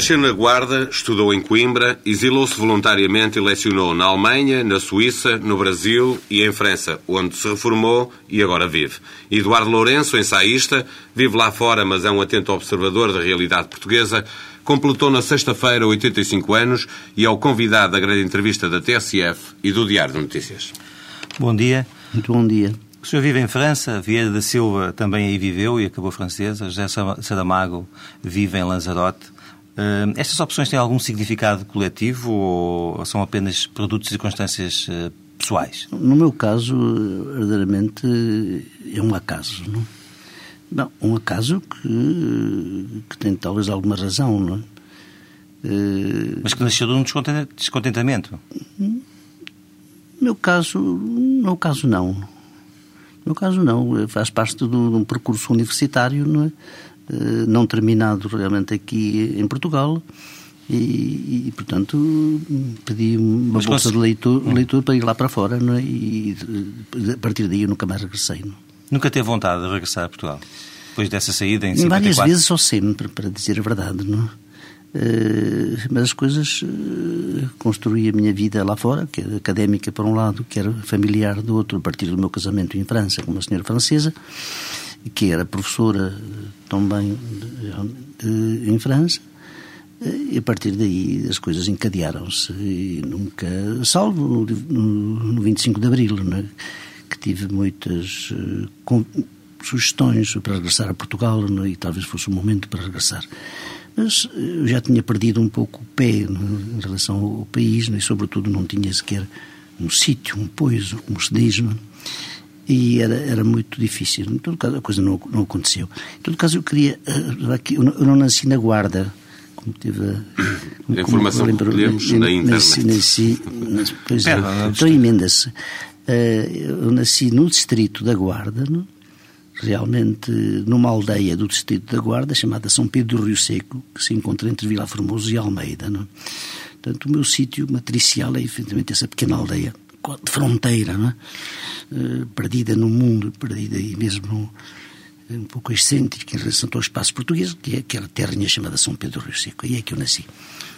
Nasceu na Guarda, estudou em Coimbra, exilou-se voluntariamente e lecionou na Alemanha, na Suíça, no Brasil e em França, onde se reformou e agora vive. Eduardo Lourenço, ensaísta, vive lá fora, mas é um atento observador da realidade portuguesa, completou na sexta-feira 85 anos e é o convidado da grande entrevista da TSF e do Diário de Notícias. Bom dia. Muito bom dia. O senhor vive em França, Vieira da Silva também aí viveu e acabou francesa, José Saramago vive em Lanzarote. Estas opções têm algum significado coletivo ou são apenas produtos e circunstâncias uh, pessoais? No meu caso, verdadeiramente, é um acaso. Não? Não, um acaso que, que tem talvez alguma razão, não é? Uh, Mas que nasceu de um descontentamento? No meu caso, no meu caso não. No meu caso não. Faz parte de um percurso universitário, não é? Eh, não terminado realmente aqui em Portugal. E, e, portanto pedi uma Mas bolsa de leitura, hum. leitura para ir lá para fora é? e a partir daí eu nunca mais regressei. Não? Nunca teve vontade de regressar a Portugal? Depois dessa saída em 54? Várias vezes ou sempre, para dizer a verdade. Não? Uh, mas as coisas uh, construí a minha vida lá fora, que era académica por um lado, que era familiar do outro, a partir do meu casamento em França com uma senhora francesa que era professora também em França, e a partir daí as coisas encadearam-se e nunca, salvo no, no 25 de Abril, né, que tive muitas uh, com, sugestões para regressar a Portugal né, e talvez fosse o momento para regressar. Mas eu já tinha perdido um pouco o pé né, em relação ao país né, e, sobretudo, não tinha sequer um sítio, um poiso, como se diz. E era, era muito difícil. Em todo caso, a coisa não, não aconteceu. Em todo caso, eu queria. Eh, eu não, eu não nasci na Guarda, como tive a, a informação que recolhemos na internet. Nasci, nasci, pois é, então emenda-se. Eh, eu nasci no distrito da Guarda, não? realmente numa aldeia do distrito da Guarda chamada São Pedro do Rio Seco, que se encontra entre Vila Formoso e Almeida. Não? Portanto, o meu sítio matricial é efetivamente essa pequena aldeia de fronteira, não é? Uh, perdida no mundo, perdida aí mesmo um pouco excêntrica em relação ao espaço português, que é aquela terrinha chamada São Pedro Rio Seco. Aí é que eu nasci.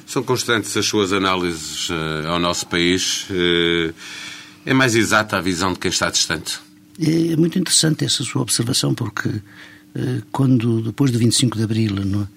São constantes as suas análises uh, ao nosso país. É mais exata a visão de quem está distante? É, é muito interessante essa sua observação, porque quando, depois do 25 de Abril, não é?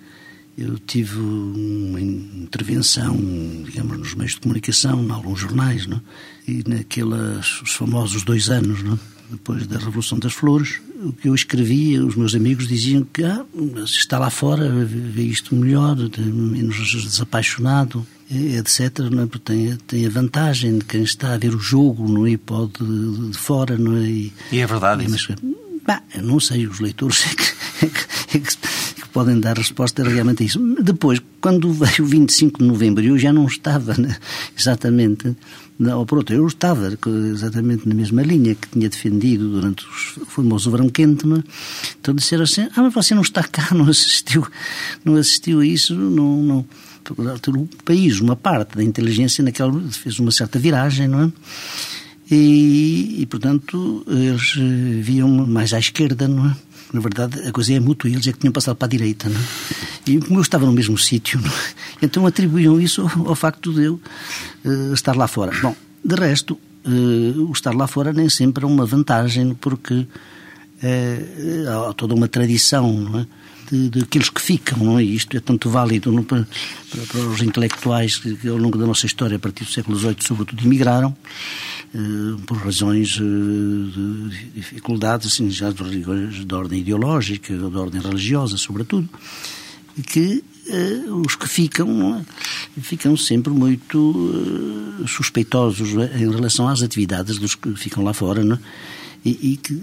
eu tive uma intervenção, digamos, nos meios de comunicação, em alguns jornais, não? E naqueles os famosos dois anos, não? depois da Revolução das Flores, o que eu escrevia, os meus amigos diziam que ah, está lá fora, vê isto melhor, menos desapaixonado, etc. Não é? Tem, tem a vantagem de quem está a ver o jogo não é? pode de, fora. Não é? E, e é verdade mas, isso? Bah, não sei, os leitores é que, é que, é que podem dar resposta realmente a isso. Depois, quando veio o 25 de novembro, eu já não estava né, exatamente por outro, eu estava exatamente na mesma linha que tinha defendido durante o famoso verão quente, não é? Então disseram assim, ah, mas você não está cá, não assistiu, não assistiu a isso, não, não. O país, uma parte da inteligência naquela fez uma certa viragem, não é? E, e portanto, eles eh, viam mais à esquerda, não é? Na verdade, a coisa é mútua, eles é que tinham passado para a direita, não é? E como eu estava no mesmo sítio, é? então atribuíam isso ao, ao facto de eu uh, estar lá fora. Bom, de resto, uh, o estar lá fora nem sempre é uma vantagem, porque uh, há toda uma tradição, não é? De, de aqueles que ficam, não é? Isto é tanto válido não, para, para, os intelectuais que, ao longo da nossa história, a partir do século XVIII, sobretudo, emigraram, eh, por razões eh, de dificuldades, assim, já de, de ordem ideológica, de ordem religiosa, sobretudo, que eh, os que ficam é? ficam sempre muito suspeitosos é? em relação às atividades dos que ficam lá fora, não é? E, e, que,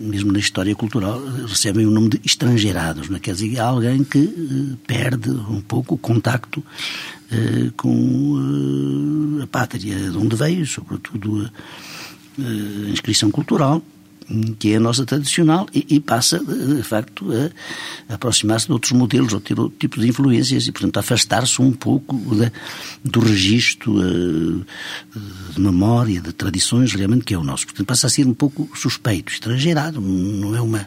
mesmo na história cultural, recebem o nome de estrangeirados. Não é? Quer dizer, alguém que uh, perde um pouco o contacto uh, com pátria de onde veio, sobretudo a, a inscrição cultural, que é a nossa tradicional, e, e passa, de facto, a, aproximar-se de outros modelos, ou ter outro tipo de influências, e, portanto, afastar-se um pouco de, do registro uh, de memória, de tradições, realmente, que é o nosso. Portanto, passa a ser um pouco suspeito, estrangeirado, não é uma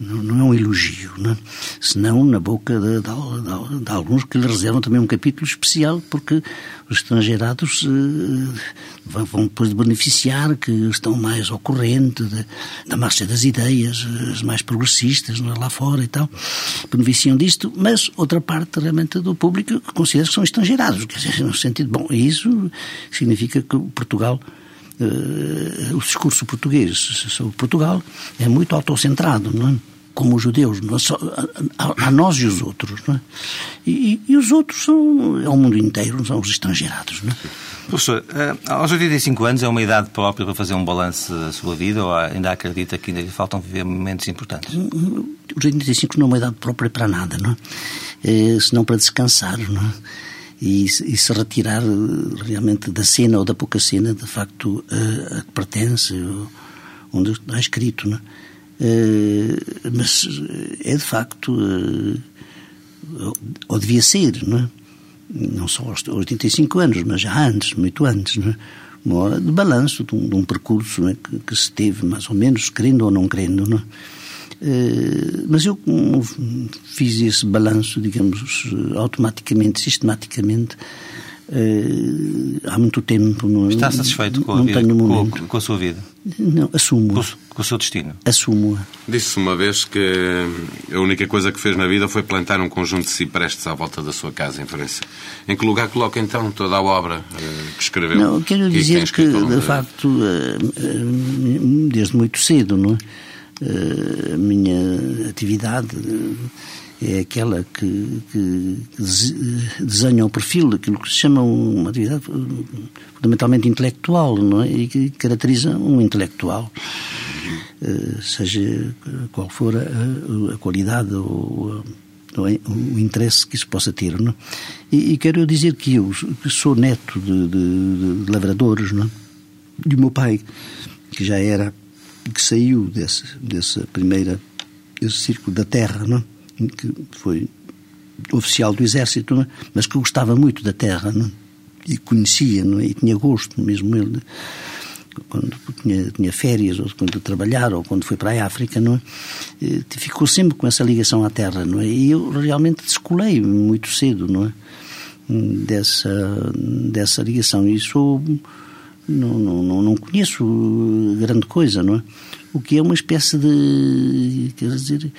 não é um elogio, não é? senão na boca de, de, de, alguns que lhe reservam também um capítulo especial, porque os estrangeirados eh, vão depois de beneficiar, que estão mais ao corrente de, da marcha das ideias, as mais progressistas é? lá fora e tal, beneficiam disto, mas outra parte realmente do público considera que são estrangeirados, quer dizer, no sentido, bom, isso significa que Portugal o discurso português sobre Portugal é muito autocentrado, não é? como os judeus, é? A, a, nós e os outros. Não é? E, e, os outros são, é o mundo inteiro, são os estrangeirados. Não é? Professor, eh, aos 85 anos é uma idade própria para fazer um balanço da sua vida ou ainda acredita que ainda lhe faltam viver momentos importantes? Os 85 não é uma idade própria para nada, não é? é senão para descansar, não é? E, e, se retirar eh, realmente da cena ou da pouca cena, de facto, a, a que pertence, onde está escrito. É? Uh, mas é de facto, ou devia ser, não é? Não só aos 85 anos, mas já antes, muito antes, não é? Hora de balanço de um, de um percurso que, que, se teve, mais ou menos, querendo ou não querendo? Eh, mas eu fiz esse balanço, digamos, automaticamente, sistematicamente, Uh, há muito tempo. Não, Está satisfeito com a, vida, com, com, a sua vida? Não, assumo. Com, com o seu destino? Assumo. Disse uma vez que a única coisa que fez na vida foi plantar um conjunto de ciprestes à volta da sua casa em França. Em que lugar coloca então toda a obra uh, que escreveu? Não, quero dizer que, de facto, uh, desde muito cedo, não é? A minha atividade é aquela que, que, desenha o perfil daquilo que se chama uma atividade fundamentalmente intelectual, não é? E que caracteriza um intelectual, eh, seja qual for a, a qualidade ou o interesse que isso possa ter, não é? e, e, quero dizer que eu que sou neto de, de, de lavradores, não é? E o meu pai, que já era, que saiu desse, dessa primeira, esse círculo da terra, não é? que foi oficial do exército, é? mas que gostava muito da terra, não? É? e conhecia, não? E tinha gosto mesmo ele, quando tinha, tinha férias, ou quando trabalhar, ou quando foi para a África, não ficou sempre com essa ligação à terra, não? E eu realmente descolei muito cedo, não? Dessa, dessa ligação. E sou, não, não, não conheço grande coisa, não é? O que é uma espécie de, quer dizer,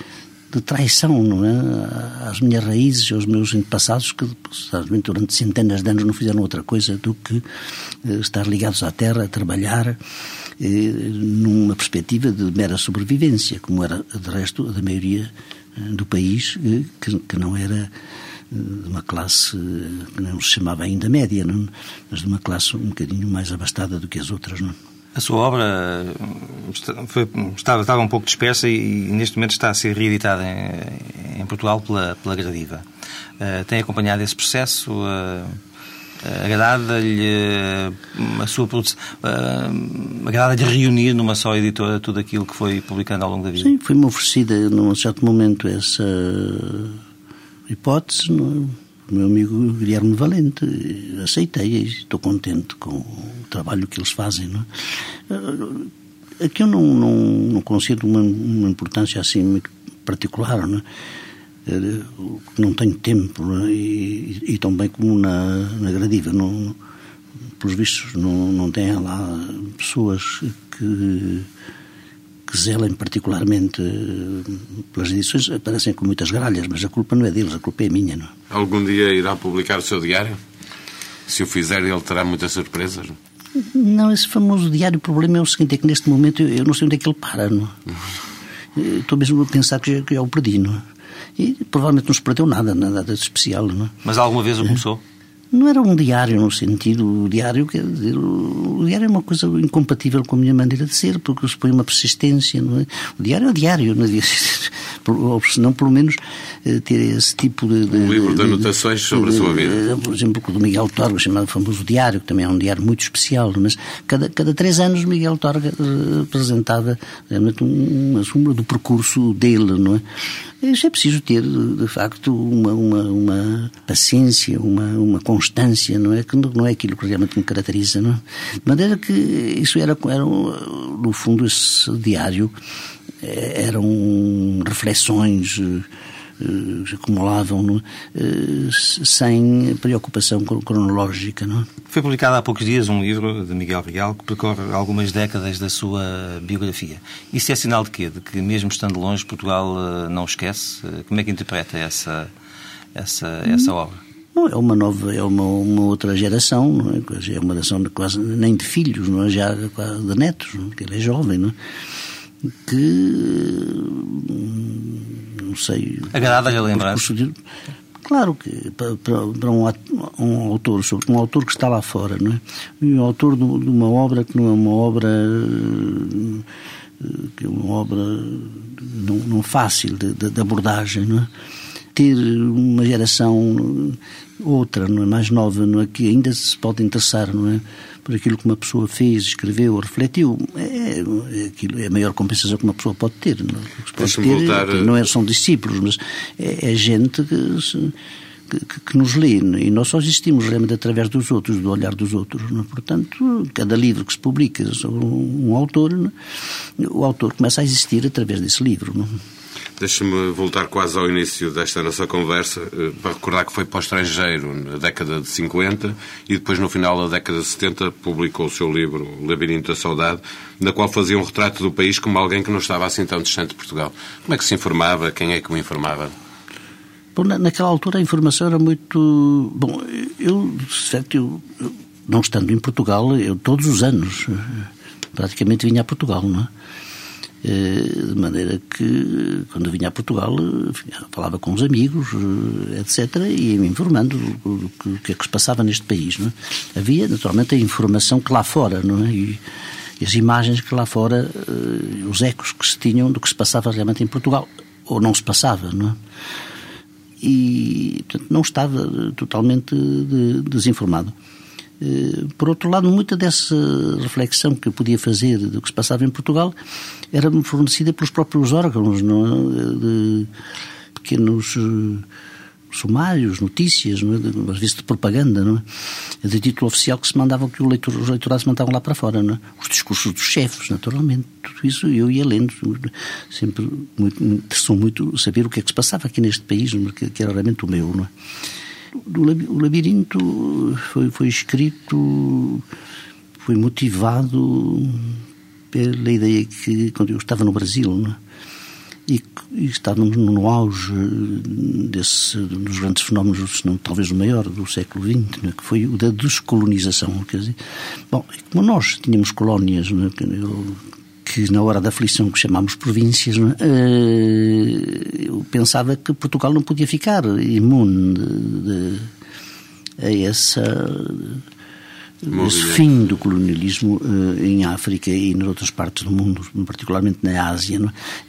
de traição não é? às minhas raízes, aos meus antepassados, que durante centenas de anos não fizeram outra coisa do que eh, estar ligados à terra, a trabalhar eh, numa perspectiva de mera sobrevivência, como era, de resto, da maioria eh, do país, que, que não era de uma classe que não se chamava ainda média, não? mas de uma classe um bocadinho mais abastada do que as outras. Não? A sua obra foi, estava, estava um pouco dispersa e, e, neste momento está a ser reeditada em, em Portugal pela, pela Gradiva. Uh, tem acompanhado esse processo? Uh, agrada-lhe a sua produção, uh, agrada-lhe reunir numa só editora tudo aquilo que foi publicando ao longo da vida? Sim, foi-me oferecida num certo momento essa hipótese. Não? o meu amigo Guilherme Valente. Aceitei e estou contente com o trabalho que eles fazem. Não é? Aqui eu não, não, não concedo uma, uma importância assim muito particular, não é? não tenho tempo é? e, e, tão bem como na, na Gradiva não, pelos vistos não, não tem lá pessoas que que zelem particularmente eh, pelas edições aparecem com muitas gralhas, mas a culpa não é deles, a culpa é minha. Não? Algum dia irá publicar o seu diário? Se o fizer, ele terá muitas surpresas? Não, esse famoso diário, o problema é o seguinte, é que neste momento eu, eu não sei onde é que ele para. Não? Estou mesmo a pensar que já, que já o perdi. Não? E provavelmente não se perdeu nada, nada de especial. Não? Mas alguma vez o começou? Não era um diário no sentido, o diário, quer dizer, o diário é uma coisa incompatível com a minha maneira de ser, porque supõe uma persistência, não é? O diário é o diário, não é? ou se não, pelo menos, eh, ter esse tipo de... de um livro de anotações sobre a sua vida. Por exemplo, o do Miguel Torga, chamado famoso Diário, que também é um diário muito especial, mas cada, cada três anos Miguel Torga apresentava realmente uma sombra do percurso dele, não é? Isso é preciso ter, de facto, uma, uma, uma paciência, uma, uma constância, não é? Que não é aquilo que realmente me caracteriza, não é? De maneira que isso era, era no fundo, esse diário eh, eram reflexões eh, acumulavam não? É? sem preocupação cronológica. Não? É? Foi publicado há poucos dias um livro de Miguel Real que percorre algumas décadas da sua biografia. Isso é sinal de quê? De que mesmo estando longe, Portugal não esquece? Como é que interpreta essa, essa, essa obra? É uma nova, é uma, uma outra geração, não é? é uma geração de quase nem de filhos, não é? já de netos, não é? ele é jovem, não é? que não sei. Agrada a lembrança. Claro que para, para um, um, autor, um autor que está lá fora, não é? E um autor de, de uma obra que não é uma obra que é uma obra não, não fácil de, de, de abordagem, não é? ter uma geração outra, não é? mais nova, não é? que ainda se pode interessar não é? por aquilo que uma pessoa fez, escreveu, refletiu, é, é, aquilo, é a maior compensação que uma pessoa pode ter. Não, é? pode ter, voltar... não é, são discípulos, mas é, é gente que, se, que, que, nos lê e nós só existimos realmente através dos outros, do olhar dos outros. Não? Portanto, cada livro que se publica sobre um, um autor, não? o autor começa a existir através desse livro. Não? Deixa-me voltar quase ao início desta nossa conversa eh, para recordar que foi para o estrangeiro na década de 50 e depois, no final da década de 70, publicou o seu livro Labirinto da Saudade, na qual fazia um retrato do país como alguém que não estava assim tão distante de Portugal. Como é que se informava? Quem é que o informava? Bom, naquela altura a informação era muito. Bom, eu, certo, eu, não estando em Portugal, eu todos os anos eh, praticamente vinha a Portugal, não é? Eh, de maneira que, quando vinha a Portugal, falava com os amigos, eh, etc., e me informando do, que é que se passava neste país. É? Havia, naturalmente, a informação que lá fora, é? E, as imagens que lá fora, eh, os ecos que se tinham do que se passava realmente em Portugal, ou não se passava, não é? E, portanto, não estava totalmente desinformado. Eh, por outro lado, muita dessa reflexão que eu podia fazer do que se passava em Portugal era-me fornecida pelos próprios órgãos, não é? de pequenos eh, sumários, notícias, não é? às vezes de propaganda, não é? de título oficial que se mandava, que leitor, os leitorados mandavam lá para fora, não é? Os discursos dos chefes, naturalmente, tudo isso eu ia lendo, sempre muito, interessou muito saber o que é que se passava aqui neste país, que era realmente o meu, não é? O labirinto foi, foi escrito, foi motivado pela ideia que, quando eu estava no Brasil, né, e, e estávamos no auge desse, dos grandes fenómenos, não talvez o maior do século XX, né, que foi o da descolonização. Quer dizer, bom, como nós tínhamos colónias, né, eu, que na hora da aflição que chamámos províncias, é? eu pensava que Portugal não podia ficar imune de, de, a essa esse fim do colonialismo uh, em África e em outras partes do mundo, particularmente na Ásia,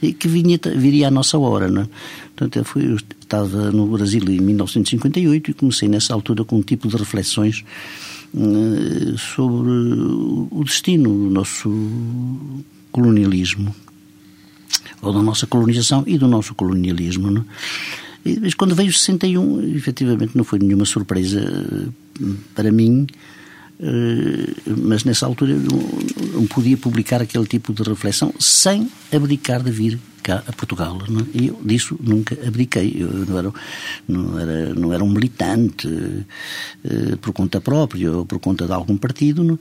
é? e que vinha, viria à nossa hora. Não é? Portanto, eu, fui, eu estava no Brasil em 1958 e comecei nessa altura com um tipo de reflexões uh, sobre o destino do nosso colonialismo, ou da nossa colonização e do nosso colonialismo. Não? E depois, quando veio 61, efetivamente não foi nenhuma surpresa eh, para mim, mas nessa altura não, podia publicar aquele tipo de reflexão sem abdicar de vir cá a Portugal. Não? É? E eu disso nunca abdiquei. Eu não era, não era, não era um militante uh, por conta própria ou por conta de algum partido não?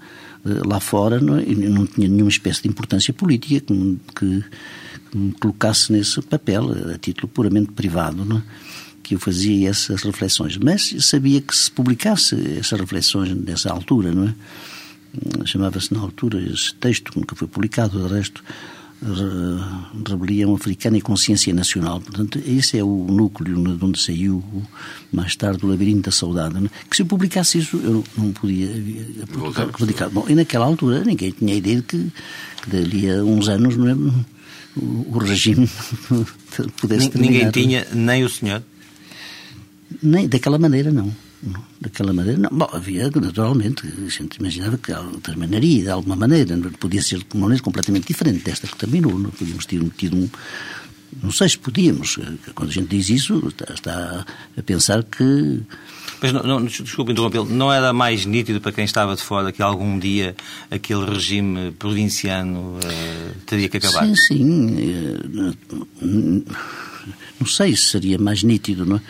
Uh, lá fora não, é? não tinha nenhuma espécie de importância política que, que me colocasse nesse papel, a título puramente privado. Não? Que eu fazia essas reflexões. Mas sabia que se publicasse essas reflexões nessa altura, não é? Chamava-se na altura esse texto, que nunca foi publicado, de resto, Rebelião Africana e Consciência Nacional. Portanto, esse é o núcleo de onde saiu mais tarde o Labirinto da Saudade. É? Que se eu publicasse isso, eu não podia publicar. Bom, e naquela altura ninguém tinha ideia de que, que dali a uns anos não é, o, o regime pudesse terminar. Ninguém tinha, nem o senhor? Nem, daquela maneira, não. não. Daquela maneira, não. Bom, havia, naturalmente, a gente imaginava que terminaria de alguma maneira. Podia ser de uma maneira completamente diferente desta que terminou. Não podíamos ter tido um. Não sei se podíamos. Quando a gente diz isso, está, está a pensar que. Mas não, não, desculpe interrompê-lo, não era mais nítido para quem estava de fora que algum dia aquele regime provinciano uh, teria que acabar? Sim, sim. Uh, não sei se seria mais nítido, não é?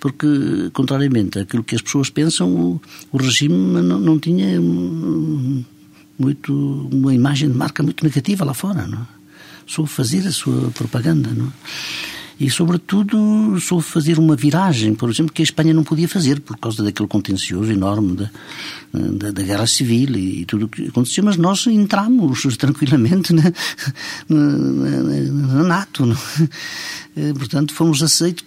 Porque, contrariamente àquilo que as pessoas pensam, o, o regime não, não tinha muito, uma imagem de marca muito negativa lá fora, não é? Soube fazer a sua propaganda, não é? E, sobretudo, soube fazer uma viragem, por exemplo, que a Espanha não podia fazer por causa daquele contencioso enorme da, da, da guerra civil e, tudo o que aconteceu, mas nós entramos tranquilamente na, na, na NATO. Não? É? Portanto, fomos aceitos.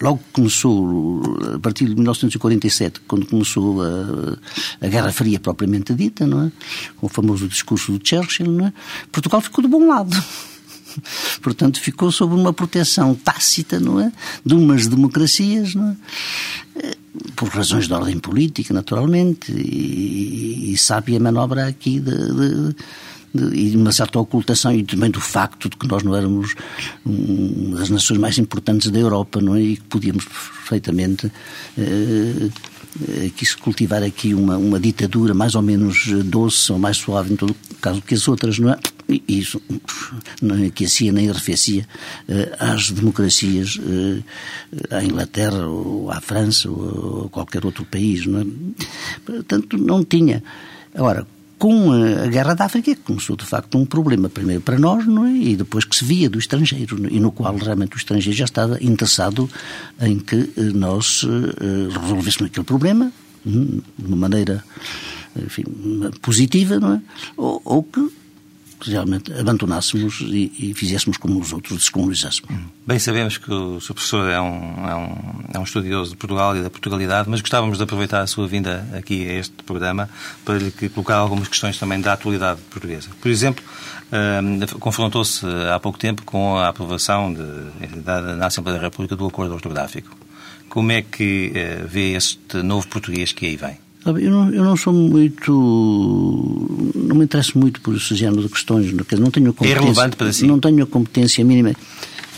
Logo que começou, a partir de 1947, quando começou a, a Guerra Fria propriamente dita, não é? o famoso discurso do Churchill, não é? Portugal ficou do bom lado. Portanto, ficou sob uma proteção tácita, não é? De umas democracias, não é? Eh, por razões de ordem política, naturalmente, e, e sabe a manobra aqui de, de e uma certa ocultação e também do facto de que nós não éramos uma das nações mais importantes da Europa, não é? E que podíamos perfeitamente eh, quis cultivar aqui uma, uma ditadura mais ou menos doce ou mais suave em todo caso que as outras, não é? Isso não aquecia nem arrefecia uh, às democracias uh, à Inglaterra ou à França ou a qualquer outro país, não é? Portanto, não tinha. Agora, com a Guerra da África começou de facto um problema, primeiro para nós não é? e depois que se via do estrangeiro, é? e no qual realmente o estrangeiro já estava interessado em que eh, nós resolvêssemos aquele problema hum, de uma maneira enfim, positiva, não é? ou, ou que realmente abandonássemos e, e, fizéssemos como os outros, descolonizássemos. Bem sabemos que o Sr. Professor é um, é, um, é um estudioso de Portugal e da Portugalidade, mas gostávamos de aproveitar a sua vinda aqui a este programa para lhe colocar algumas questões também da atualidade portuguesa. Por exemplo, uh, confrontou-se há pouco tempo com a aprovação de, da, na Assembleia da República do Acordo Ortográfico. Como é que uh, vê este novo português que aí vem? Eu não, eu não sou muito. Não me interesso muito por esse género de questões. Não tenho competência, é relevante para si? Não tenho a competência mínima.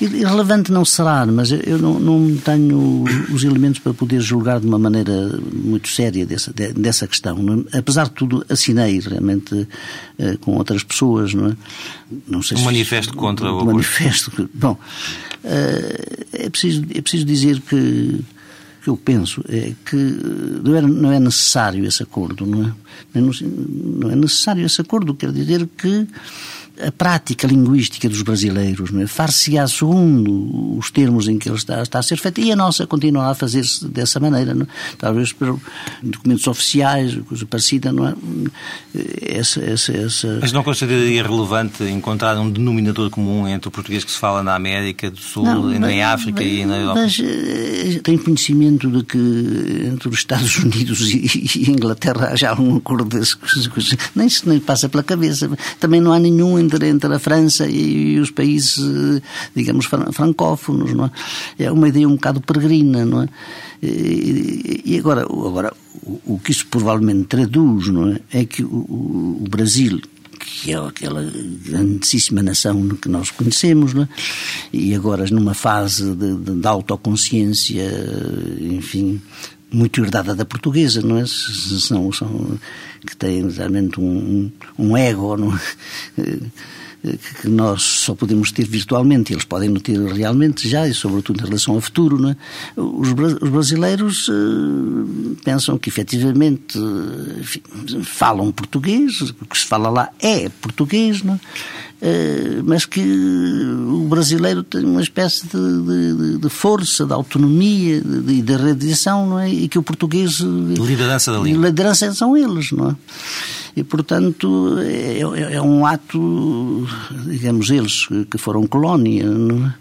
Irrelevante não será, mas eu não, não, tenho os elementos para poder julgar de uma maneira muito séria dessa, dessa questão. Apesar de tudo, assinei realmente eh, com outras pessoas. Não é? Não sei um se manifesto contra o. Um manifesto. Bom, eh, é, preciso, é preciso dizer que que eu penso é que não é, não é necessário esse acordo, não é? Não é necessário esse acordo, quer dizer que a prática linguística dos brasileiros, não é? far-se-á segundo os termos em que ele está, está a ser feito e a nossa continua a fazer-se dessa maneira, não é? talvez por documentos oficiais, coisa parecida, não é? Essa, essa, essa... Mas não consideraria relevante encontrar um denominador comum entre o português que se fala na América do Sul, não, mas, em África mas, e na Europa? Mas eh, tenho conhecimento de que entre os Estados Unidos e, e Inglaterra há já um acordo desse, nem se nem passa pela cabeça. Também não há nenhum entre, entre a França e, os países, digamos, francófonos, não é? É uma ideia um bocado peregrina, não é? E agora, agora o que isso provavelmente traduz, não é? É que o, o Brasil, que é aquela grandíssima nação que nós conhecemos, é? e agora numa fase de, de, de autoconsciência, enfim, muito herdada da portuguesa, não é? São, são, que tem realmente um, um ego, não é? que nós só podemos ter virtualmente, eles podem não ter realmente já, e sobretudo em relação ao futuro. É? os, os brasileiros uh, pensam que efetivamente enfim, falam português, o que se fala lá é português, não é? Uh, mas que o brasileiro tem uma espécie de, de, de força, de autonomia, de, de radiação, não é? E que o português. Liderança da língua. Liderança são eles, não é? E, portanto, é, é, é um ato, digamos, eles que foram colónia, não é?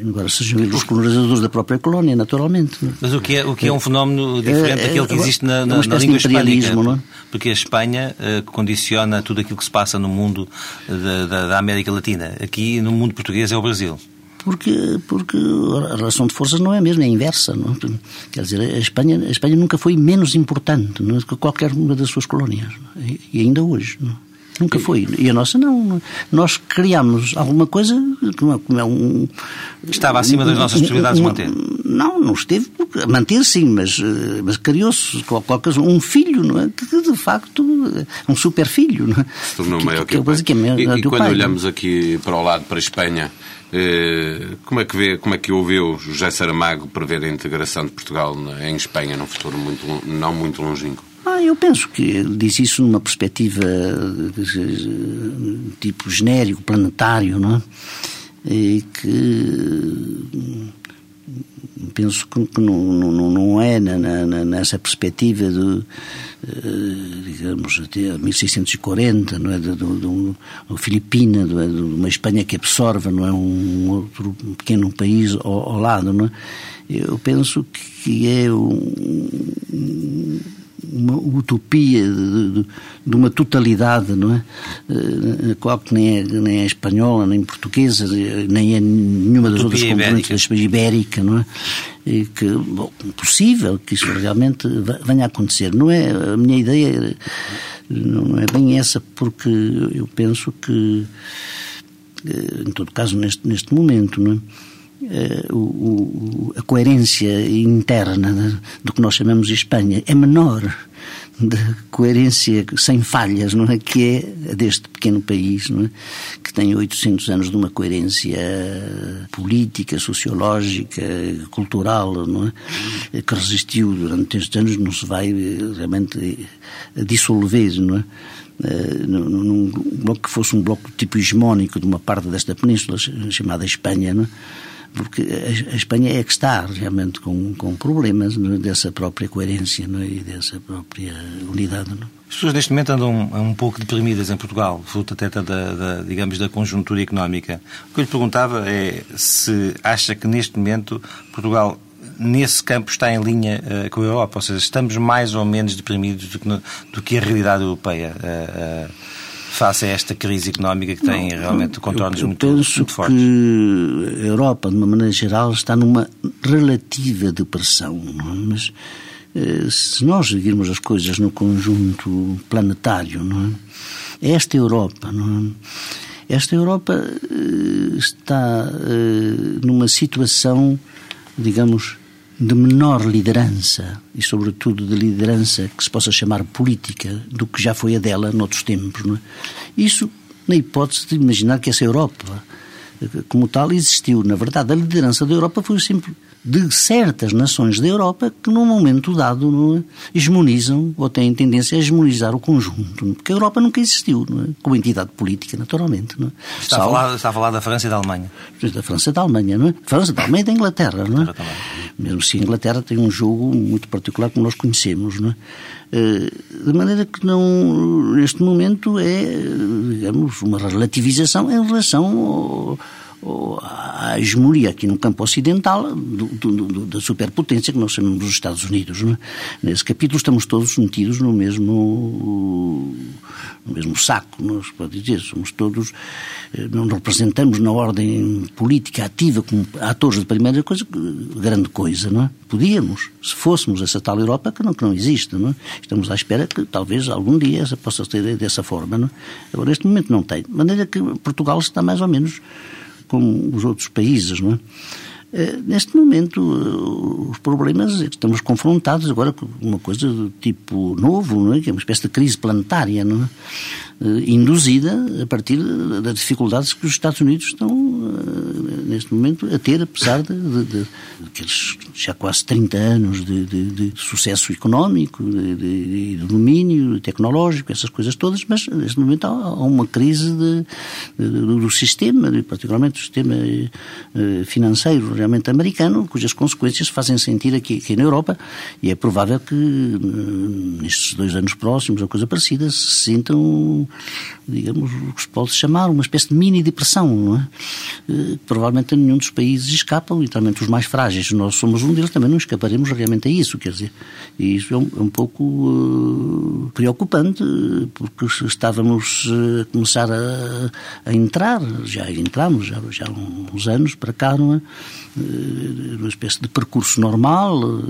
Embora sejam eles os colonizadores da própria colónia, naturalmente. Mas o que é, o que é um fenómeno diferente é, daquele que existe na, na, na língua hispânica? Não é? Porque a Espanha uh, condiciona tudo aquilo que se passa no mundo da, da, da América Latina. Aqui, no mundo português, é o Brasil porque, porque a relação de forças não é a mesma, é inversa. Não? É? Quer dizer, a Espanha, a Espanha nunca foi menos importante não? É? que qualquer uma das suas colónias. E ainda hoje. Não? Nunca foi. E a nossa não. Nós criámos alguma coisa que é um. Estava acima das nossas possibilidades de manter. Não, não esteve. A manter sim, mas, mas criou-se um filho, não é? Que de facto é um super filho, não é? Se tornou maior que, que, que, que, é e, e quando pai, olhamos aqui para o lado, para a Espanha, eh, como é que vê, como é que ouviu José Saramago prever a integração de Portugal em Espanha num futuro muito, não muito longínquo? Ah, eu penso que ele diz isso numa perspectiva tipo genérico, planetário, não é? E que penso que não, não, não é na, na, nessa perspectiva de, eh, digamos, até 1640, não é? Do, do, do Filipina, do, de uma Espanha que absorve, não é? Um outro pequeno país ao, ao lado, não é? Eu penso que é um uma utopia de, de, de, uma totalidade, não é? Eh, a qual que nem é, nem é espanhola, nem portuguesa, nem é nenhuma das outras componentes da ibérica, não é? E que, bom, possível que isso realmente venha a acontecer. Não é, a minha ideia não é bem essa, porque eu penso que, eh, em todo caso, neste, neste momento, não é? Uh, o, a coerência interna do que nós chamamos de Espanha é menor da coerência sem falhas, não é? Que é deste pequeno país, não é? Que tem 800 anos de uma coerência política, sociológica, cultural, não é? Que resistiu durante estes anos, não se vai realmente dissolver, não é? Uh, num bloco que fosse um bloco tipo hegemónico de uma parte desta península chamada Espanha, não é? Porque a, Espanha é que está realmente com, com problemas é? dessa própria coerência é? e dessa própria unidade. É? As pessoas neste momento andam um pouco deprimidas em Portugal, fruto até da, da, digamos, da conjuntura económica. O que eu lhe perguntava é se acha que neste momento Portugal nesse campo está em linha uh, com a Europa, ou seja, estamos mais ou menos deprimidos do que, no, do que a realidade europeia. Uh, uh, face a esta crise económica que tem não, realmente contornos eu, eu muito, penso muito fortes? que a Europa, de uma maneira geral, está numa relativa depressão, é? mas eh, se nós virmos as coisas no conjunto planetário, não é? Esta Europa, não é? Esta Europa eh, está eh, numa situação, digamos, de menor liderança e, sobretudo, de liderança que se possa chamar política do que já foi a dela noutros tempos. É? Isso na hipótese de imaginar que essa Europa, como tal, existiu. Na verdade, a liderança da Europa foi sempre de certas nações da Europa que, num momento dado, é, hegemonizam ou têm tendência a hegemonizar o conjunto. Porque a Europa nunca existiu, é? como entidade política, naturalmente. É? está, a falar, está a falar da França e da Alemanha. Da França e da Alemanha, não é? França, da Alemanha e da Inglaterra, não é? Mesmo se a Inglaterra tem um jogo muito particular como nós conhecemos, não é? Eh, de maneira que não, neste momento é, digamos, uma relativização em relação ao a hegemonia aqui no campo ocidental do, do, do, da superpotência que nós chamamos dos Estados Unidos. É? Nesse capítulo estamos todos metidos no mesmo, no mesmo saco, nós pode dizer, somos todos, eh, não representamos na ordem política ativa como atores de primeira coisa, grande coisa, não é? Podíamos, se fôssemos essa tal Europa que não, que não existe, não é? Estamos à espera que talvez algum dia essa possa ser dessa forma, não é? Agora, neste momento não tem. De maneira que Portugal está mais ou menos como os outros países, não é? Eh, neste momento, eh, os problemas é que estamos confrontados agora com uma coisa do tipo novo, não é? que é uma espécie de crise planetária, não é? Eh, induzida a partir das dificuldades que os Estados Unidos estão, neste momento, a ter, apesar de, de, de aqueles já quase 30 anos de, de, sucesso económico, de, domínio tecnológico, essas coisas todas, mas neste momento há, há uma crise do sistema, particularmente do sistema financeiro realmente americano, cujas consequências fazem sentir aqui, aqui na Europa, e é provável que nestes dois anos próximos, ou coisa parecida, se sintam, digamos, o que se pode chamar uma espécie de mini-depressão, não é? Eh, provavelmente realmente nenhum dos países escapa, literalmente os mais frágeis, nós somos um deles, também não escaparemos realmente a isso, quer dizer, e isso é um, é um pouco uh, preocupante, porque estávamos a começar a, a entrar, já entramos, já, já há uns anos para cá, não é? Uma espécie de percurso normal,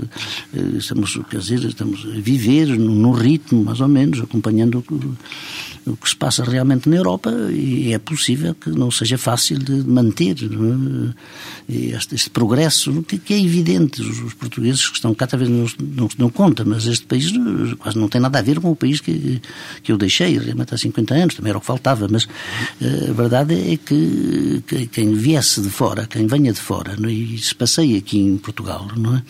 estamos, quer dizer, estamos a viver num ritmo, mais ou menos, acompanhando o que se passa realmente na Europa e é possível que não seja fácil de manter é? Este, este, progresso, que, que, é evidente. Os, os, portugueses que estão cá talvez não, não se dão conta, mas este país quase não tem nada a ver com o país que, que eu deixei, realmente há 50 anos, também era o que faltava, mas eh, a verdade é que, que quem viesse de fora, quem venha de fora não, é? e se passeia aqui em Portugal, não é?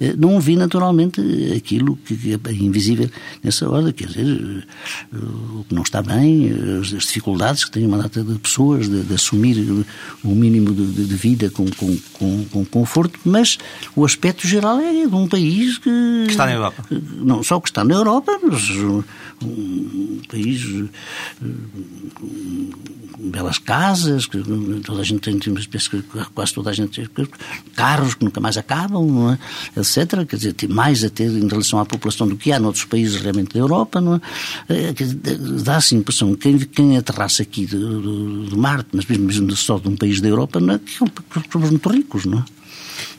Eh, não vi naturalmente aquilo que é invisível nessa hora, quer dizer, eh, o que não está bem, as, dificuldades que têm uma data de pessoas de, de assumir o mínimo de, de vida com, com, com, com, conforto, mas o aspecto geral é de um país que, que está na Europa. Não só que está na Europa, mas um país com belas casas, que toda a gente tem, quase toda a gente tem carros que nunca mais acabam, é? etc. Quer dizer, tem mais a ter em relação à população do que há noutros países realmente da Europa, não é? Eh, dá assim a impressão que quem, quem aterrasse aqui de, de, de Marte, mas mesmo, mesmo só de um país da Europa, não é? que somos muito ricos, não é?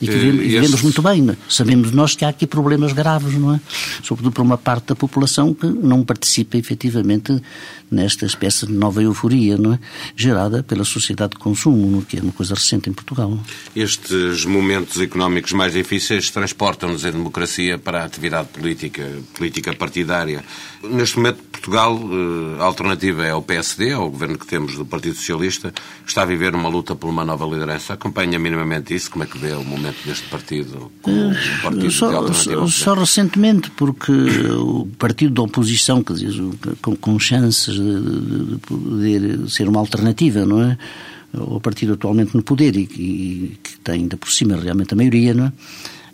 E que vivemos, eh, vivemos muito bem. É? Sabemos nós que há aqui problemas graves, não é? Sobretudo para uma parte da população que não participa efetivamente nesta espécie de nova euforia, não é? Gerada pela sociedade de consumo? É? que é uma coisa recente em Portugal. Estes momentos económicos mais difíceis transportam-nos a democracia para a atividade política, política partidária. Neste momento, Portugal, eh, a alternativa é o PSD, é o governo que temos do Partido Socialista, está a viver uma luta por uma nova liderança. Acompanha minimamente isso? Como é que vê o momento deste partido? Um partido só, só, só, recentemente, porque o partido da oposição, quer dizer, com, com chances de, de, poder ser uma alternativa, não é? O partido atualmente no poder e, e que tem ainda por cima realmente a maioria, não é?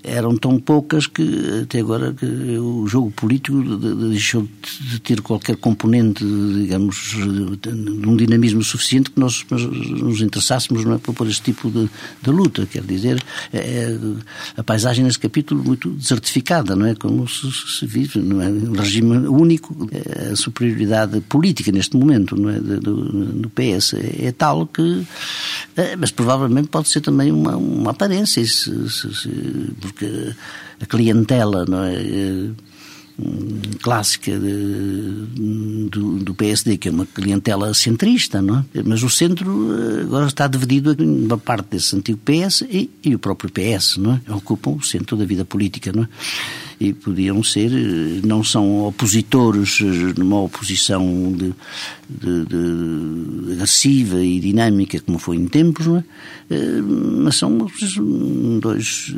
Eram tão poucas que até agora que o jogo político deixou de ter qualquer componente, digamos, de um dinamismo suficiente que nós nos interessássemos não é, por este tipo de, de luta. Quer dizer, é, é, a paisagem nesse capítulo muito desertificada, não é? Como se, se vive, não é? Um regime único, é, a superioridade política neste momento, não é? Do, do PS é, é tal que. É, mas provavelmente pode ser também uma, uma aparência, se, se, se, porque a clientela não é, eh, clássica de, do, do, PSD, que é uma clientela centrista, não é? Mas o centro eh, agora está dividido em uma parte desse antigo PS e, e o próprio PS, não é? Ocupam o centro da vida política, não é? E podiam ser, eh, não são opositores eh, numa oposição de, de, de agressiva e dinâmica como foi em tempos, é? Eh, mas são dois,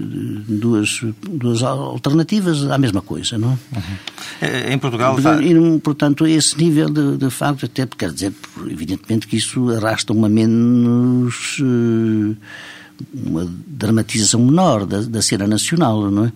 duas, duas alternativas à mesma coisa, não é? Uhum. Em Portugal... E, portanto, esse nível de, de facto, até quer dizer, evidentemente que isso arrasta uma menos uma dramatização menor da, da cena nacional, não é?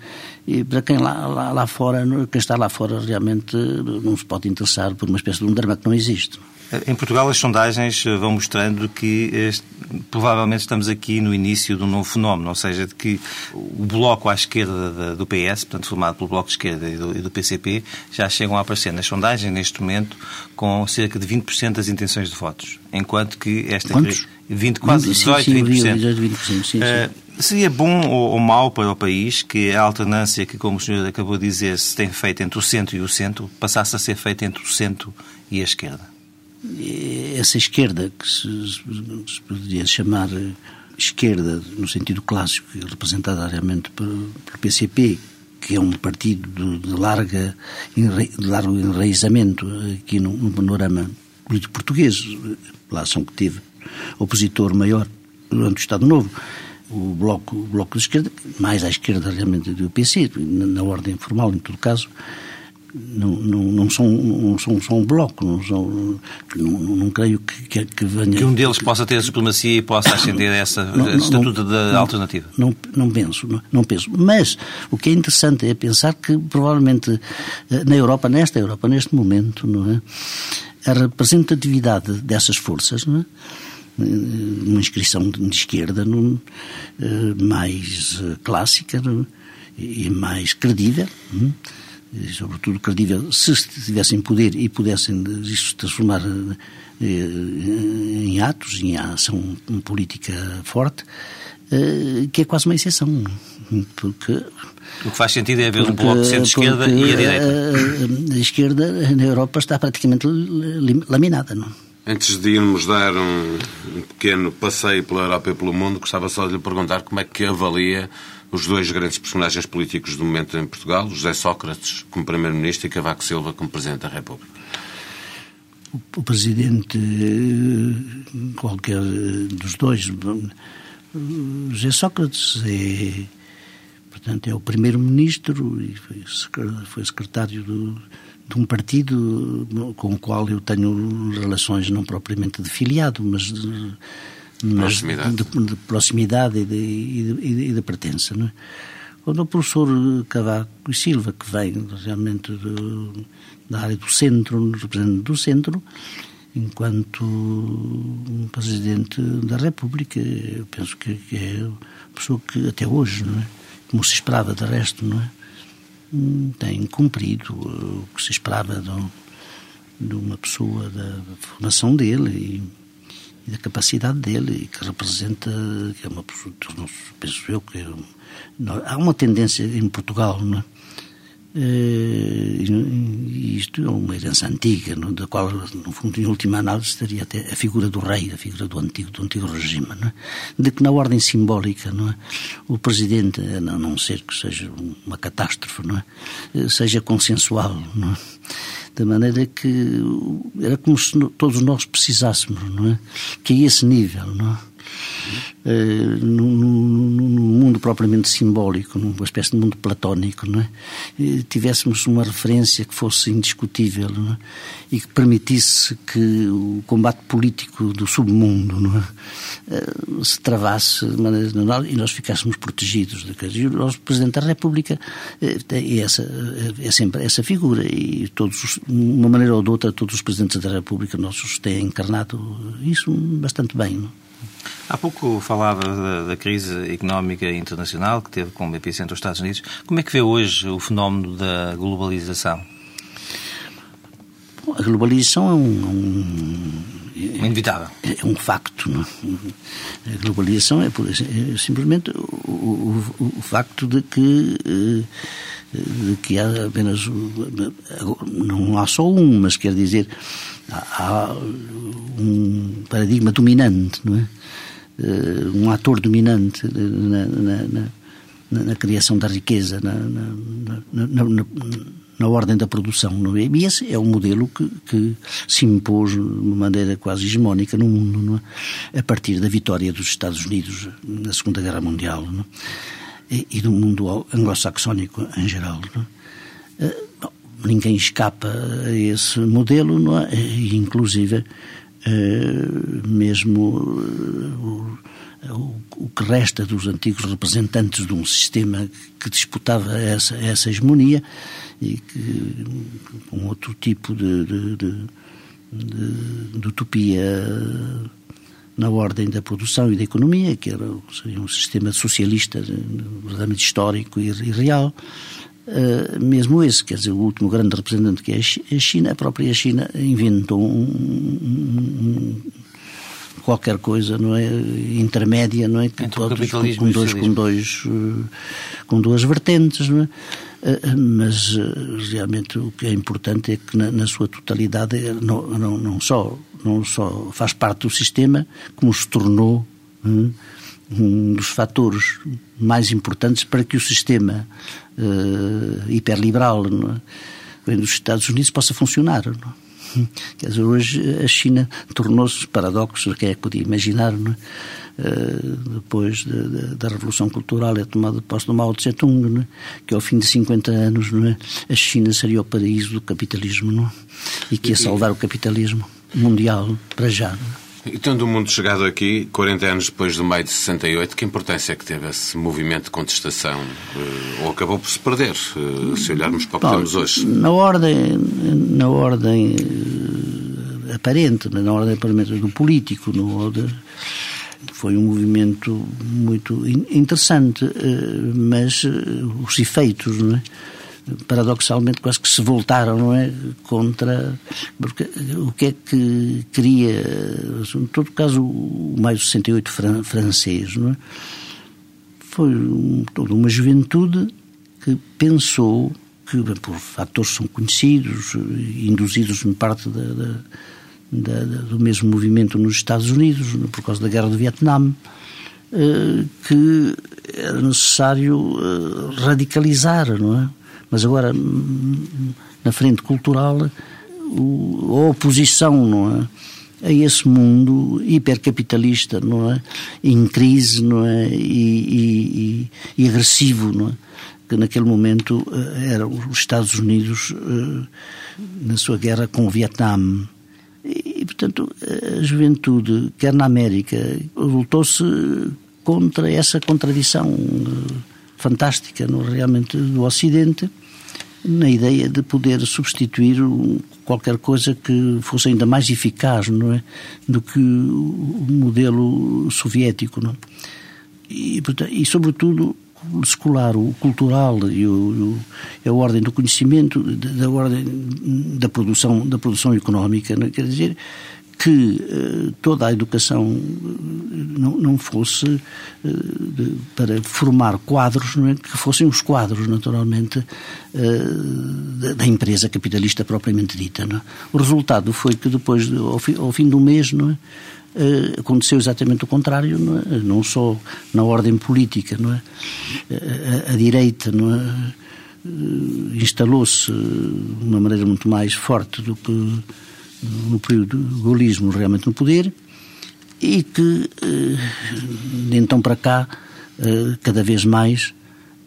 E para quem lá, lá, lá fora, quem está lá fora realmente não se pode interessar por uma espécie de um drama que não existe. Em Portugal, as sondagens eh, vão mostrando que este, provavelmente estamos aqui no início de um novo fenómeno, ou seja, de que o bloco à esquerda do PS, portanto, formado pelo bloco de esquerda e do, e do PCP, já chegam a aparecer nas sondagens, neste momento, com cerca de 20% das intenções de votos. Enquanto que esta. Quantos? 20, quase 18, sim, sim, 20%. 18, 20% sim, sim. Uh, seria bom ou, ou mau para o país que a alternância que, como o senhor acabou de dizer, se tem feito entre o centro e o centro, passasse a ser feita entre o centro e a esquerda? essa esquerda, que se, se poderia chamar esquerda no sentido clássico, representada realmente pelo PCP, que é um partido de, larga, de largo enraizamento aqui no, no panorama político português, pela ação que teve opositor maior durante o Estado Novo, o bloco, o bloco de esquerda, mais à esquerda realmente do PC, na, na ordem formal em todo caso, não, não, não, são, não são um bloco, não, são, não, não creio que, que, que venha... Que um deles possa ter a supremacia e possa ascender essa não, estatuto da alternativa. Não, não penso, não, não, penso. Mas o que é interessante é pensar que provavelmente eh, na Europa, nesta Europa, neste momento, não é? a representatividade dessas forças não é? Uma inscrição de esquerda no, mais clássica no, e mais credível. Hum? E, sobretudo credível, se tivessem poder e pudessem isso transformar em atos, em ação política forte, que é quase uma exceção. Porque, o que faz sentido é haver porque, um bloco de centro-esquerda e a direita. A, a, esquerda na Europa está praticamente laminada, não? Antes de irmos dar um, pequeno passeio pela Europa e pelo mundo, gostava só de lhe perguntar como é que avalia os dois grandes personagens políticos do momento em Portugal, José Sócrates como Primeiro-Ministro e Cavaco Silva como Presidente da República. O, Presidente, qualquer dos dois, José Sócrates é, portanto, é o primeiro-ministro e foi secretário do, de um partido com o qual eu tenho relações não propriamente de filiado, mas de, mas proximidade. De, de, de, proximidade e de, e e de pertença. Não é? Quando o professor Cavaco e Silva, que vem realmente da área do centro, representante do centro, enquanto Presidente da República, eu penso que, que é uma pessoa que até hoje, não é? como se esperava de resto, não é? Tem cumprido o que se esperava de, uma pessoa da formação dele e, e, da capacidade dele e que representa, que é uma pessoa, penso eu, que é, há uma tendência em Portugal, não é? Uh, isto é uma herança antiga, no, da qual, no fundo, em última análise, estaria até a figura do rei, a figura do antigo, do antigo regime, é? de que na ordem simbólica, é? o presidente, a não ser que seja uma catástrofe, é? Eh, seja consensual, é? de maneira que era como se todos nós precisássemos, não é? que a esse nível, não é? Uh, no, no, mundo propriamente simbólico, numa espécie de mundo platónico, não é? Uh, tivéssemos uma referência que fosse indiscutível é? e que permitisse que o combate político do submundo não é? uh, se travasse de maneira e nós ficássemos protegidos. E o nosso Presidente da República é, essa, é sempre essa figura e todos, de uma maneira ou de outra, todos os Presidentes da República nossos têm encarnado isso bastante bem. Não? Há pouco falava da, da, crise económica internacional que teve como epicentro os Estados Unidos. Como é que vê hoje o fenómeno da globalização? Bom, a globalização é um, é um inevitável. É, um facto. Não? É? A globalização é, é simplesmente o, o, o, facto de que, eh, de que há apenas. Não há só um, mas quer dizer, há um paradigma dominante, não é? Eh, um ator dominante na, na, na, na criação da riqueza, na, ordem da produção. Não é? E esse é um modelo que, que se impôs de uma maneira quase hegemónica no mundo, é? a partir da vitória dos Estados Unidos na Segunda Guerra Mundial é? E, e, do mundo anglo-saxónico em geral. É? Eh, bom, ninguém escapa a esse modelo, é? E, inclusive eh, mesmo eh, o, que resta dos antigos representantes de um sistema que disputava essa, essa hegemonia e que com outro tipo de, de, de, de, utopia na ordem da produção e da economia, que era seria um sistema socialista verdadeiramente histórico e, e real, Uh, mesmo esse, quer dizer, o último grande representante que é a China, a própria China inventou um, um, qualquer coisa, não é, intermédia, não é, que pode, com, com, dois, com dois, uh, com duas vertentes, não é? Uh, mas realmente o que é importante é que na, na sua totalidade não, não, não, só, não só faz parte do sistema, como se tornou um dos fatores mais importantes para que o sistema uh, hiperliberal é? dos Estados Unidos possa funcionar. É? Quer dizer, hoje a China tornou-se paradoxo, quem é que podia imaginar, é? Uh, depois de, de, da Revolução Cultural e a tomada de posse do Mao Tse Tung, é? que ao fim de 50 anos é? a China seria o paraíso do capitalismo é? e que ia salvar o capitalismo mundial para já. E tendo o mundo chegado aqui, 40 anos depois do maio de 68, que importância é que teve esse movimento de contestação? Eh, ou acabou por se perder, eh, se olharmos para o que temos hoje? Na ordem, na ordem eh, aparente, na ordem do político, no, de, foi um movimento muito interessante, mas os efeitos, não é? Paradoxalmente quase que se voltaram, não é? Contra. Porque o que é que queria. Em todo caso, o maio de 68 fran francês, não é? Foi um, toda uma juventude que pensou que, por fatores são conhecidos, induzidos em parte da, da, da, do mesmo movimento nos Estados Unidos, por causa da guerra do Vietnã, eh, que era necessário eh, radicalizar, não é? Mas agora, na frente cultural, a oposição, não é? a esse mundo hipercapitalista, não é? Em crise, não é? E, e, e agressivo, não é? Que naquele momento eh, eram os Estados Unidos eh, na sua guerra com o Vietnã. E, portanto, a juventude, quer na América, lutou-se contra essa contradição eh, fantástica, não, realmente, do Ocidente, na ideia de poder substituir qualquer coisa que fosse ainda mais eficaz não é, do que o modelo soviético. Não? É? E, e, sobretudo, o o cultural e o, a ordem do conhecimento, da ordem da produção, da produção económica, não é? quer dizer, que uh, toda a educação eh, não, fosse de, para formar quadros, é? que fossem os quadros, naturalmente, da, empresa capitalista propriamente dita. É? O resultado foi que depois, de, ao, ao, fim do mês, não é? aconteceu exatamente o contrário, não, é? não, só na ordem política, não é? a, a, a direita, não é? instalou-se de uma maneira muito mais forte do que no período do gaullismo realmente no poder e que eh, de então para cá eh, cada vez mais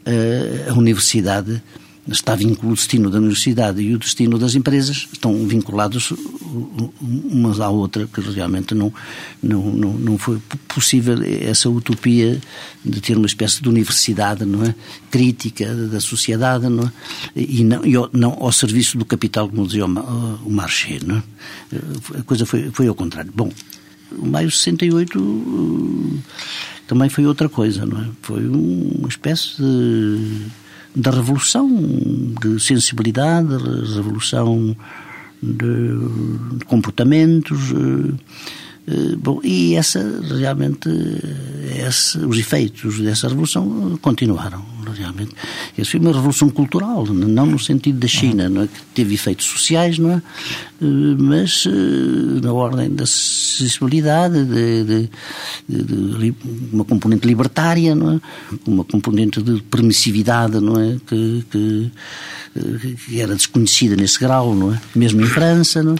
eh, a universidade está vinculado o destino da universidade e o destino das empresas estão vinculados umas à outra, que realmente não, não, não, não foi possível essa utopia de ter uma espécie de universidade não é? crítica da sociedade não é? e, não, e não ao serviço do capital, como dizia o, o Marché. Não é? A coisa foi, foi ao contrário. Bom, o maio de 68 uh, também foi outra coisa, não é? Foi uma espécie de da revolução de sensibilidade, revolução de, de comportamentos. Eh, eh, bom, e essa, realmente, esse, os efeitos dessa revolução continuaram, realmente. Essa foi uma revolução cultural, não no sentido da China, não é? que teve efeitos sociais, não é? Eh, mas na ordem da acessibilidade, de, de, de, de, uma componente libertária, não é? uma componente de permissividade, não é? que, que, que era desconhecida nesse grau, não é? mesmo em França, não é?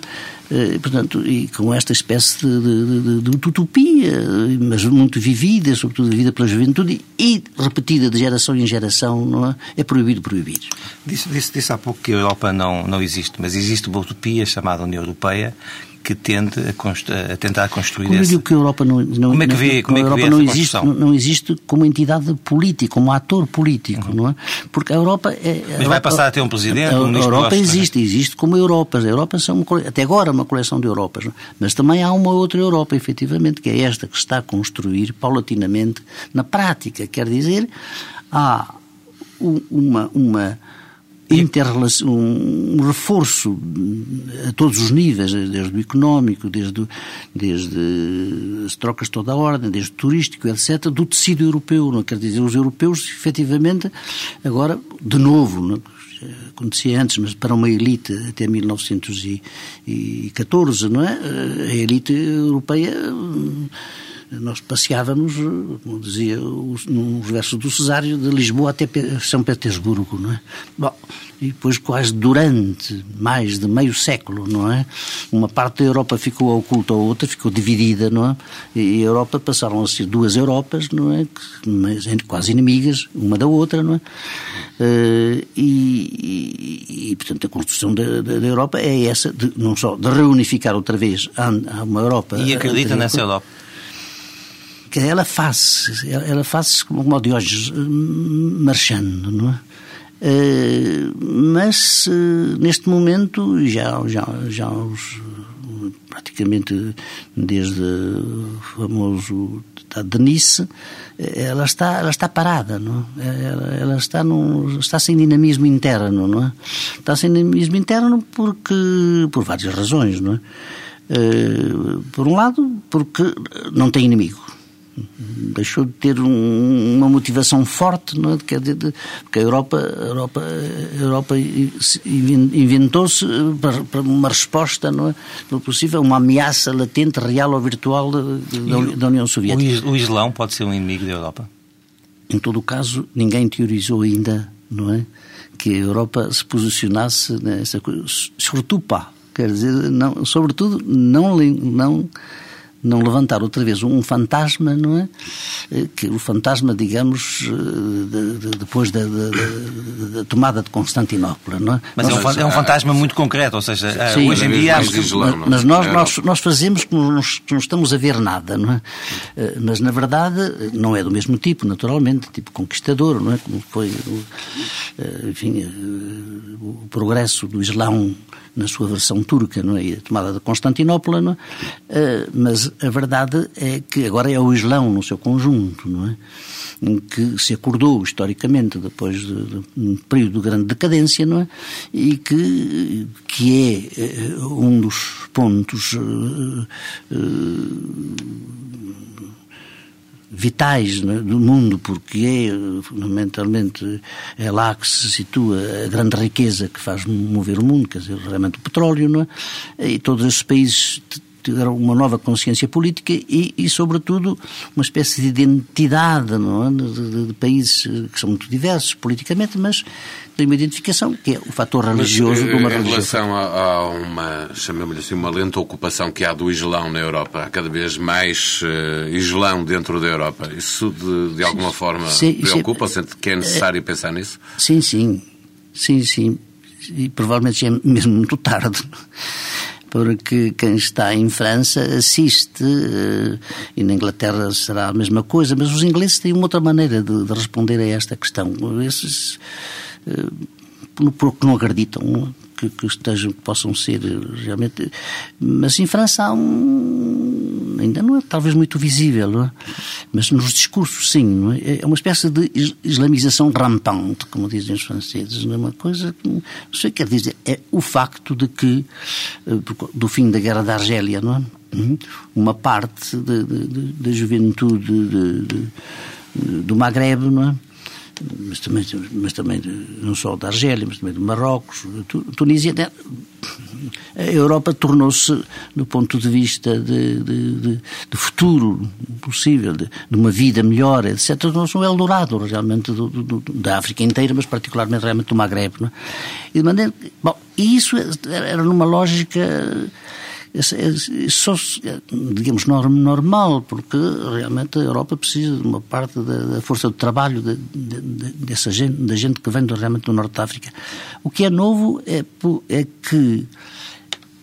Eh, portanto, e com esta espécie de, de, de, de, utopia, mas muito vivida, sobretudo vivida pela juventude e repetida de geração em geração, não é? É proibido proibir. Disse, disse, disse há pouco que a Europa não, não existe, mas existe uma utopia chamada União Europeia que tende a, a tentar construir como esse... que a Europa não, não, como é que vê, como é que Europa não existe, não, não, existe como entidade política, como ator político, uhum. não é? Porque a Europa é... Mas vai passar a ter um presidente, a, um A Europa existe, existe como Europas. A Europa são uma, até agora uma coleção de Europas, não? mas também há uma outra Europa, efetivamente, que é esta que está a construir paulatinamente na prática. Quer dizer, há uma, uma um reforço a todos os níveis, desde o económico, desde, desde as trocas de toda a ordem, desde o turístico, etc., do tecido europeu. Não quer dizer, os europeus, efetivamente, agora, de novo, não, acontecia antes, mas para uma elite até 1914, não é? A elite europeia nós passeávamos, como dizia nos versos do Cesário, de Lisboa até São Petersburgo, não é? Bom, e depois quase durante mais de meio século, não é? Uma parte da Europa ficou oculta à outra, ficou dividida, não é? E a Europa passaram a ser duas Europas, não é? Mas quase inimigas, uma da outra, não é? Eh, e, e, e portanto, a construção da, da, Europa é essa, de, não só de reunificar outra vez a, a uma Europa... E acredita nessa Europa? Ela faz, ela faz como o Diógenes marchando, não é? Uh, mas uh, neste momento já, já, já os praticamente desde o famoso de Nice, ela está, ela está parada, não é? ela, ela, está, num, está sem dinamismo interno, não é? Está sem dinamismo interno porque, por várias razões, não é? Por um lado, porque não tem inimigo deixou de ter um, uma motivação forte, não é? Quer dizer, porque a Europa, a Europa, a Europa inventou-se para, para, uma resposta, não é? Não possível, uma ameaça latente, real ou virtual da, da União Soviética. O Islão pode ser um inimigo da Europa? Em todo o caso, ninguém teorizou ainda, não é? Que a Europa se posicionasse nessa coisa. Surtout pas. Quer dizer, não, sobretudo, não, não não levantar outra vez um fantasma, não é? Eh, que o fantasma, digamos, eh, de, de, depois da, de, da, tomada de Constantinopla, não é? Mas nós, é, um, é, um, fantasma muito concreto, ou seja, eh, sim, hoje em dia... Mas, mas nós, nós, nós fazemos que não, não estamos a ver nada, não é? Mas, na verdade, não é do mesmo tipo, naturalmente, tipo conquistador, não é? Como foi, enfim, o progresso do Islão na sua versão turca, não é? E a tomada de Constantinopla, não é? Mas a verdade é que agora é o Islão no seu conjunto, não é? Que se acordou historicamente depois de, de um período de grande decadência, não é? E que, que é eh, um dos pontos uh, uh, vitais né, do mundo, porque é fundamentalmente é lá que se situa a grande riqueza que faz mover o mundo, quer dizer, realmente o petróleo, não é? E todos esses países tiveram uma nova consciência política e, e sobretudo, uma espécie de identidade não é? de, de, de, países que são muito diversos politicamente, mas tem uma identificação que é o fator religioso mas, de uma em religião. Em relação a, a uma, chamemos-lhe assim, uma lenta ocupação que há do Islão na Europa, há cada vez mais uh, Islão dentro da Europa, isso de, de alguma forma sim, preocupa? Sim, Sente que é necessário é, pensar nisso? Sim, sim. Sim, sim. E provavelmente é mesmo muito tarde porque quem está em França assiste, eh, e na Inglaterra será a mesma coisa, mas os ingleses têm uma outra maneira de, de responder a esta questão. Esses, eh, porque não acreditam que, que, estejam, que possam ser realmente. Mas em França há um. ainda não é talvez muito visível, não é? mas nos discursos sim. É? é uma espécie de islamização rampante, como dizem os franceses. Não é uma coisa que. Não sei o que quer dizer. É o facto de que, eh, do fim da guerra da Argélia, não é? Uhum. Uma parte da juventude de, de, do Maghreb, não é? Mas também, mas também não só da Argélia, mas também do Marrocos, Tunísia. Né? A Europa tornou-se, do ponto de vista de, de, de, futuro possível, de, uma vida melhor, etc., tornou-se um Eldorado, realmente, do, do, da África inteira, mas particularmente realmente do Maghreb. Não é? E de maneira. Bom, isso era numa lógica só, digamos, normal, porque realmente a Europa precisa de uma parte da, força de trabalho de, de, dessa gente, da gente que vem realmente do Norte da África. O que é novo é, é que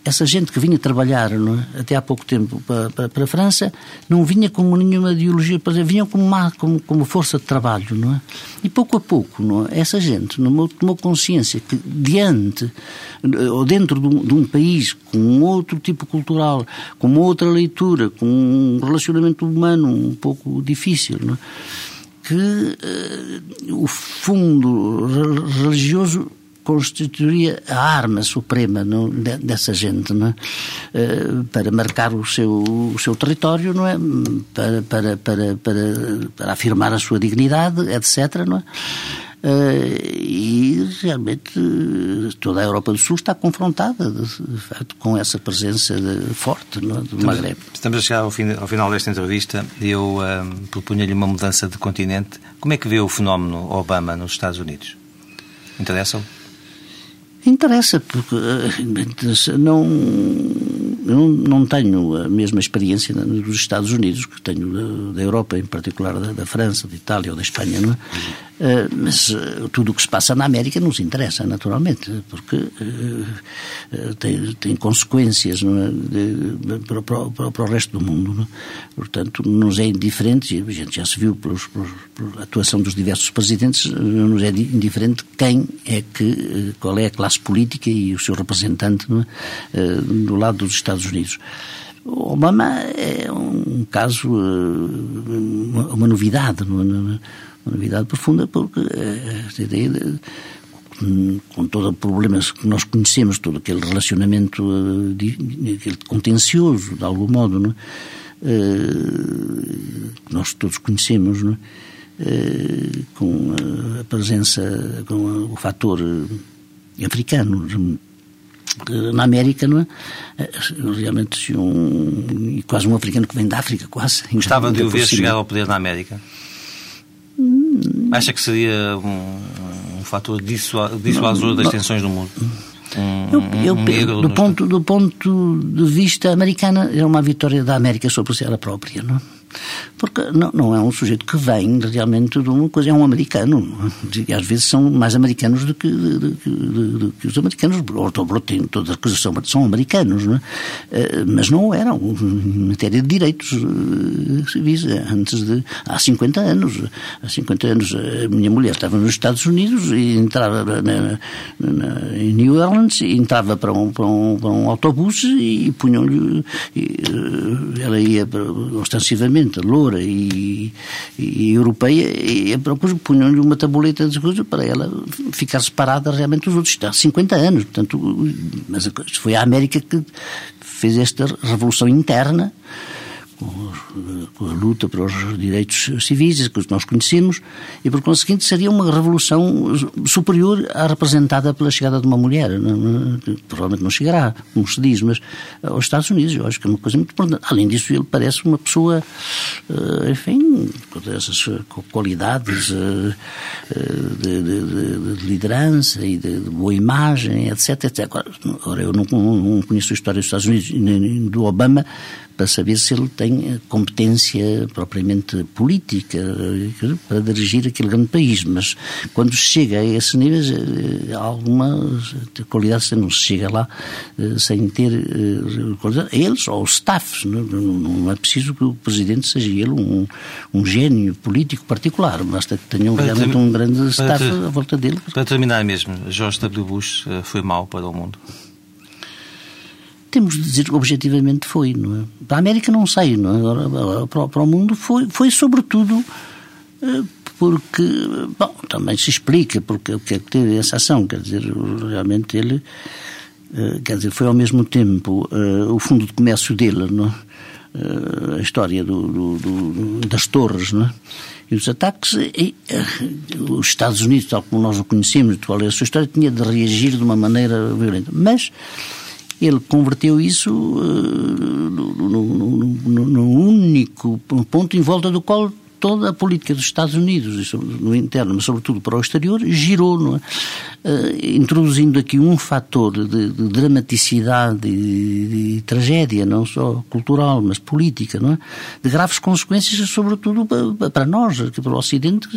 essa gente que vinha trabalhar é? até há pouco tempo para, para, para, a França não vinha como nenhuma ideologia, vinham como, uma, como, como força de trabalho, não é? E pouco a pouco, não é? essa gente tomou consciência que diante ou dentro de um, de um, país com um outro tipo cultural, com uma outra leitura, com um relacionamento humano um pouco difícil, não é? que uh, o fundo religioso constituiria a arma suprema não, dessa gente, não é? Uh, para marcar o seu, o seu território, não é? Para, para, para, para, para afirmar a sua dignidade, etc. Não é? Uh, e realmente toda a Europa do Sul está confrontada com essa presença forte no, do Maghreb. Estamos a chegar ao, fim, ao final desta entrevista. Eu uh, propunha-lhe uma mudança de continente. Como é que vê o fenómeno Obama nos Estados Unidos? Interessa-o? Interessa, porque eh, não, eu não tenho a mesma experiência dos Estados Unidos que tenho da, Europa, em particular da, da, França, da Itália ou da Espanha, não é? Uh, mas uh, tudo o que se passa na América nos interessa, naturalmente, porque uh, tem, tem, consequências é? de, para, para, para, o resto do mundo. É? Portanto, nos é indiferente, e a gente já se viu pelos, pelos, pela atuação dos diversos presidentes, nos é indiferente quem é que, qual é a classe política e o seu representante é? do lado dos Estados Unidos. Obama é um caso, uma novidade, uma novidade profunda, porque eh, esta ideia de, com todos os problemas que nós conhecemos, todo aquele relacionamento, eh, aquele contencioso, de algum modo, não é? que nós todos conhecemos, não é? com a presença, com o fator africano, na América, não é? Realmente um, quase um africano que vem da África, quase. Gostava de o ver chegar ao poder na América? Hum. Acha que seria um, um fator dissuasor das tensões do mundo? Um, eu, eu, do, ponto, do ponto de vista americano, é uma vitória da América sobre ela própria, não é? Porque não, não é um sujeito que vem realmente de uma coisa, é um americano. E às vezes são mais americanos do que, do, do, que os americanos. Tem todas as coisas são, são americanos, não é? Eh, mas não eram em matéria de direitos eh, civis antes de. há 50 anos. Há 50 anos a minha mulher estava nos Estados Unidos e entrava na, na, em New Orleans e entrava para um, para um, para um autobus e punham-lhe. Eh, ela ia ostensivamente loura e, e europeia, e punham-lhe uma tabuleta de coisas para ela ficar separada realmente dos outros. Há 50 anos, portanto, mas foi a América que fez esta revolução interna com a luta para os direitos civis, que nós conhecemos, e por conseguinte seria uma revolução superior à representada pela chegada de uma mulher. Provavelmente não chegará, como se diz, mas aos Estados Unidos eu acho que é uma coisa muito importante. Além disso, ele parece uma pessoa, eh, enfim, com essas qualidades eh, eh, de, de, de liderança e de, de, boa imagem, etc, etc. Agora, eu não, não conheço a história dos Estados Unidos nem do Obama, para saber se ele tem competência propriamente política eh, para dirigir aquele grande país. Mas quando se chega a esse nível, eh, alguma qualidade se não se chega lá eh, sem ter qualidade. Eles ou os staffs. Não, não, é preciso que o presidente seja ele um, um gênio político particular. Basta que tenham realmente um grande staff à volta dele. Para terminar mesmo, George W. Bush foi mau para o mundo? Temos de dizer que objetivamente foi. Não é? Para a América não sei, não é? para, para o mundo foi, foi sobretudo eh, porque, bom, também se explica porque o que é que teve essa ação, quer dizer, realmente ele, eh, quer dizer, foi ao mesmo tempo uh, o fundo de comércio dele, não é? A história do, do, do, das torres, não é? E os ataques, e, os Estados Unidos, tal como nós o conhecemos, qual é a sua história, tinha de reagir de uma maneira violenta. Mas ele converteu isso uh, no, no, único ponto em volta do qual toda a política dos Estados Unidos, no interno, mas sobretudo para o exterior, girou, é? uh, introduzindo aqui um fator de, de dramaticidade e de, tragédia, não só cultural, mas política, é? de graves consequências, sobretudo para, para nós, para o Ocidente,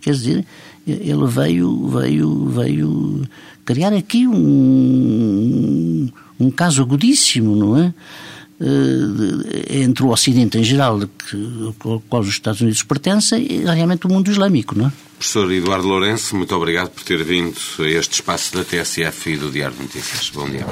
quer dizer, ele veio, veio, veio criar aqui um, um caso agudíssimo, não é? Eh, entre o Ocidente em geral, que, ao qual os Estados Unidos pertencem, e realmente o mundo islâmico, não é? Professor Eduardo Lourenço, muito obrigado por ter vindo a este espaço da TSF e do Diário de Notícias. Bom dia.